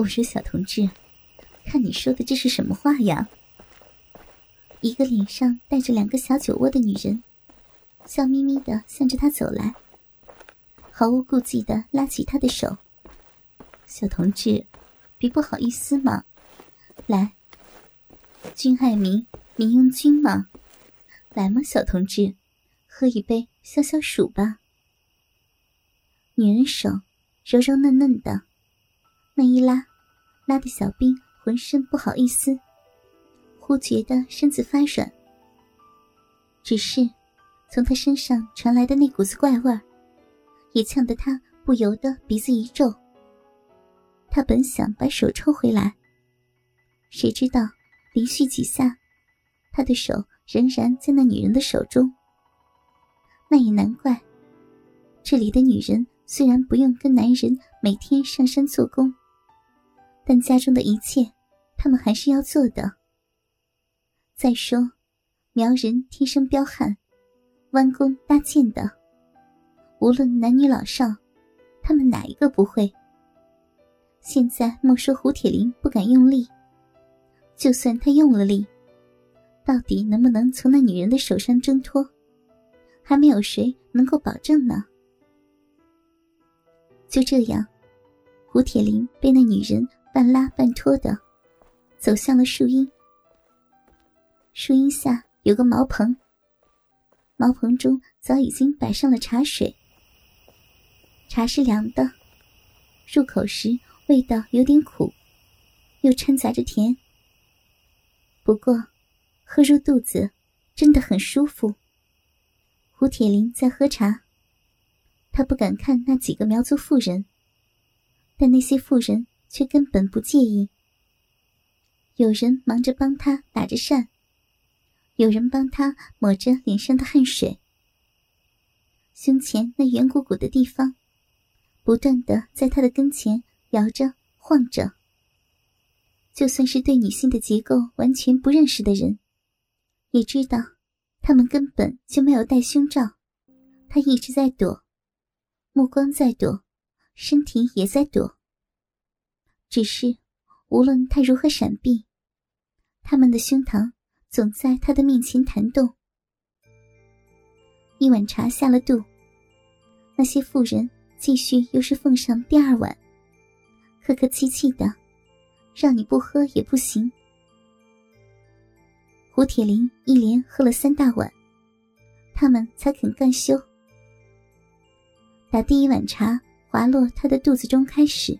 我说小同志，看你说的这是什么话呀？一个脸上带着两个小酒窝的女人，笑眯眯的向着他走来，毫无顾忌的拉起他的手。小同志，别不好意思嘛，来，君爱民，民用君嘛，来嘛，小同志，喝一杯消消暑吧。女人手柔柔嫩嫩的，那一拉，拉的小兵浑身不好意思。忽觉得身子发软，只是从他身上传来的那股子怪味儿，也呛得他不由得鼻子一皱。他本想把手抽回来，谁知道连续几下，他的手仍然在那女人的手中。那也难怪，这里的女人虽然不用跟男人每天上山做工，但家中的一切，他们还是要做的。再说，苗人天生彪悍，弯弓搭箭的，无论男女老少，他们哪一个不会？现在莫说胡铁林不敢用力，就算他用了力，到底能不能从那女人的手上挣脱，还没有谁能够保证呢。就这样，胡铁林被那女人半拉半拖的，走向了树荫。树荫下有个茅棚，茅棚中早已经摆上了茶水。茶是凉的，入口时味道有点苦，又掺杂着甜。不过，喝入肚子，真的很舒服。胡铁林在喝茶，他不敢看那几个苗族妇人，但那些妇人却根本不介意。有人忙着帮他打着扇。有人帮他抹着脸上的汗水，胸前那圆鼓鼓的地方，不断的在他的跟前摇着晃着。就算是对女性的结构完全不认识的人，也知道，他们根本就没有戴胸罩，他一直在躲，目光在躲，身体也在躲。只是，无论他如何闪避，他们的胸膛。总在他的面前弹动。一碗茶下了肚，那些妇人继续又是奉上第二碗，客客气气的，让你不喝也不行。胡铁林一连喝了三大碗，他们才肯干休。打第一碗茶滑落他的肚子中开始，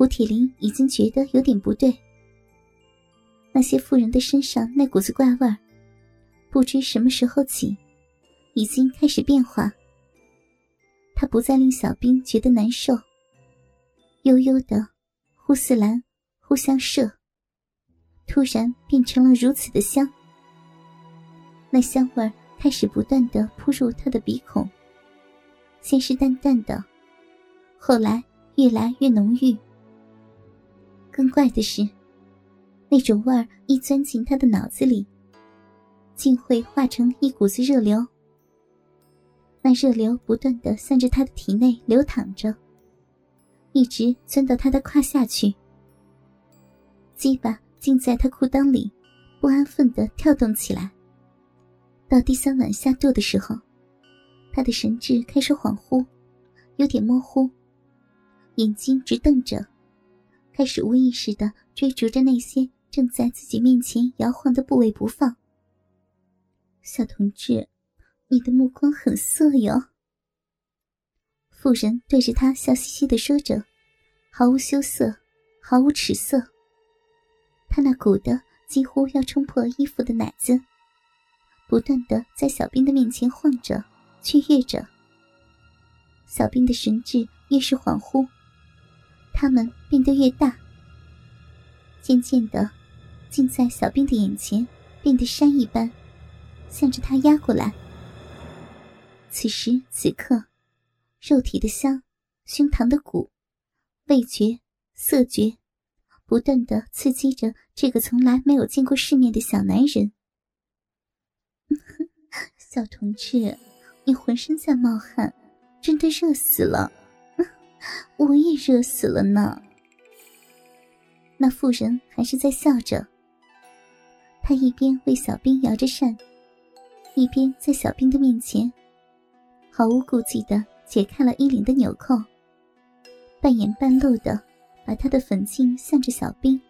胡铁林已经觉得有点不对。那些妇人的身上那股子怪味儿，不知什么时候起，已经开始变化。他不再令小兵觉得难受，悠悠的，呼似蓝，忽像麝，突然变成了如此的香。那香味儿开始不断的扑入他的鼻孔，先是淡淡的，后来越来越浓郁。更怪的是。那种味儿一钻进他的脑子里，竟会化成一股子热流。那热流不断的向着他的体内流淌着，一直钻到他的胯下去。鸡巴竟在他裤裆里不安分的跳动起来。到第三碗下肚的时候，他的神智开始恍惚，有点模糊，眼睛直瞪着，开始无意识的追逐着那些。正在自己面前摇晃的部位不放，小同志，你的目光很色哟。妇人对着他笑嘻嘻的说着，毫无羞涩，毫无耻色。他那鼓的几乎要冲破衣服的奶子，不断的在小兵的面前晃着，雀跃着。小兵的神智越是恍惚，他们变得越大，渐渐的。竟在小兵的眼前变得山一般，向着他压过来。此时此刻，肉体的香，胸膛的鼓，味觉、色觉，不断的刺激着这个从来没有见过世面的小男人。小同志，你浑身在冒汗，真的热死了，我也热死了呢。那妇人还是在笑着。她一边为小兵摇着扇，一边在小兵的面前毫无顾忌的解开了衣领的纽扣，半掩半露的把她的粉颈向着小兵。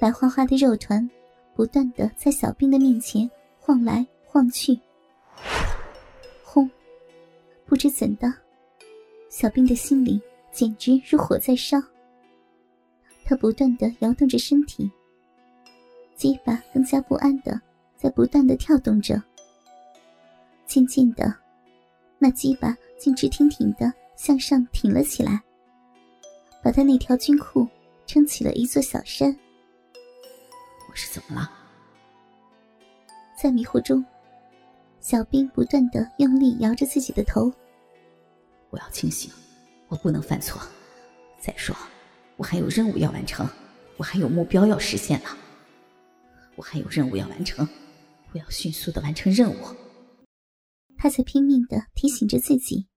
白花花的肉团不断的在小兵的面前晃来晃去，轰！不知怎的，小兵的心里简直如火在烧。他不断的摇动着身体，鸡巴更加不安的在不断的跳动着。渐渐的，那鸡巴竟直挺挺的向上挺了起来，把他那条军裤撑起了一座小山。我是怎么了？在迷糊中，小兵不断的用力摇着自己的头。我要清醒，我不能犯错。再说。我还有任务要完成，我还有目标要实现呢。我还有任务要完成，我要迅速的完成任务。他在拼命的提醒着自己。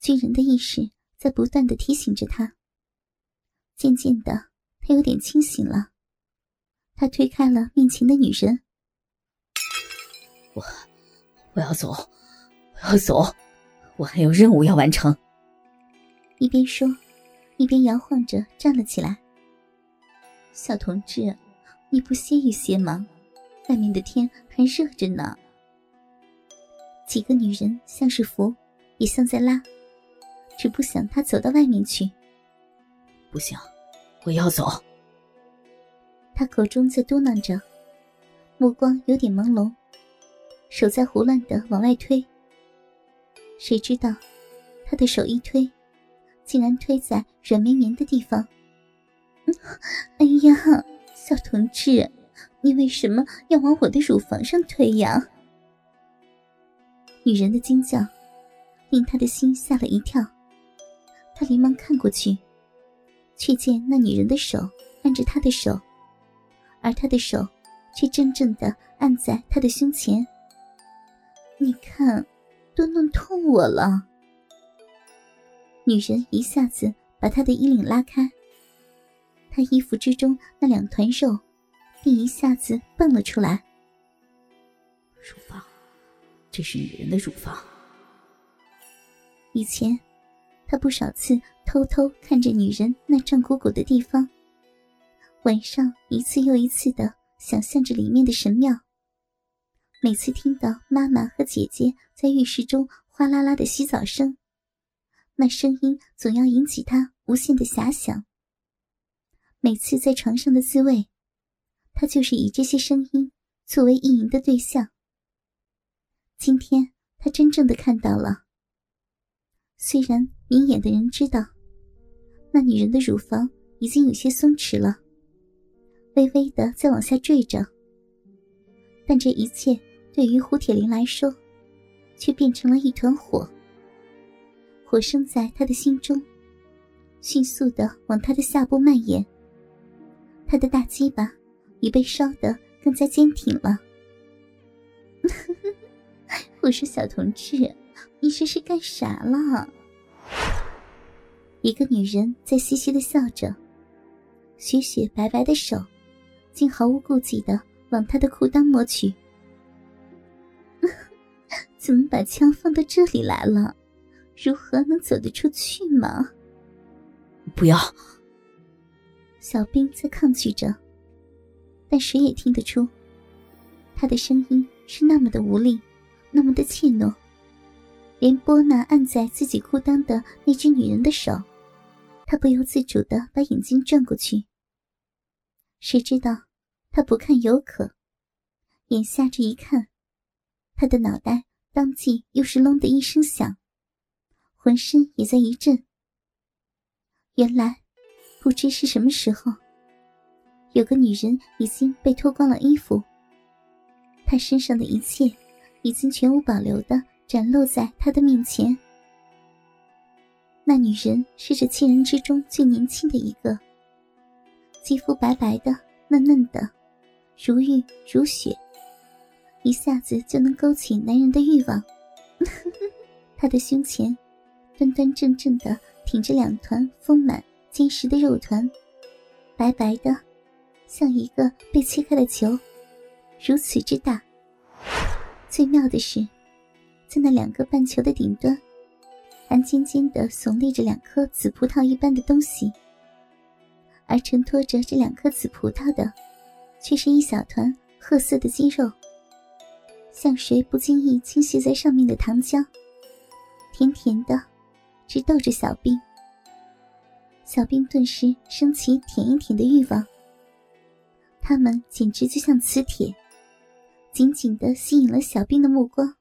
军人的意识在不断的提醒着他。渐渐的，他有点清醒了。他推开了面前的女人。我，我要走，我要走，我还有任务要完成。一边说。一边摇晃着站了起来。小同志，你不歇一歇吗？外面的天还热着呢。几个女人像是扶，也像在拉，只不想他走到外面去。不行，我要走。他口中在嘟囔着，目光有点朦胧，手在胡乱的往外推。谁知道，他的手一推。竟然推在软绵绵的地方。哎呀，小同志，你为什么要往我的乳房上推呀？女人的惊叫令他的心吓了一跳，他连忙看过去，却见那女人的手按着他的手，而他的手却真正的按在他的胸前。你看，都弄痛我了。女人一下子把他的衣领拉开，他衣服之中那两团肉便一下子蹦了出来。乳房，这是女人的乳房。以前，他不少次偷偷看着女人那胀鼓鼓的地方，晚上一次又一次的想象着里面的神庙。每次听到妈妈和姐姐在浴室中哗啦啦的洗澡声。那声音总要引起他无限的遐想。每次在床上的滋味，他就是以这些声音作为意淫的对象。今天他真正的看到了。虽然明眼的人知道，那女人的乳房已经有些松弛了，微微的在往下坠着，但这一切对于胡铁林来说，却变成了一团火。火生在他的心中，迅速的往他的下部蔓延。他的大鸡巴已被烧得更加坚挺了。我说小同志，你这是干啥了？一个女人在嘻嘻的笑着，雪雪白白的手，竟毫无顾忌的往他的裤裆摸去。怎么把枪放到这里来了？如何能走得出去吗？不要！小兵在抗拒着，但谁也听得出，他的声音是那么的无力，那么的怯懦，连波那按在自己裤裆的那只女人的手，他不由自主的把眼睛转过去。谁知道，他不看尤可，眼下这一看，他的脑袋当即又是隆的一声响。浑身也在一震。原来，不知是什么时候，有个女人已经被脱光了衣服。她身上的一切已经全无保留的展露在他的面前。那女人是这七人之中最年轻的一个，肌肤白白的、嫩嫩的，如玉如雪，一下子就能勾起男人的欲望。他的胸前。端端正正的挺着两团丰满坚实的肉团，白白的，像一个被切开的球，如此之大。最妙的是，在那两个半球的顶端，还尖尖的耸立着两颗紫葡萄一般的东西，而承托着这两颗紫葡萄的，却是一小团褐色的肌肉，像谁不经意倾泻在上面的糖浆，甜甜的，直逗着小兵。小兵顿时升起舔一舔的欲望。他们简直就像磁铁，紧紧的吸引了小兵的目光。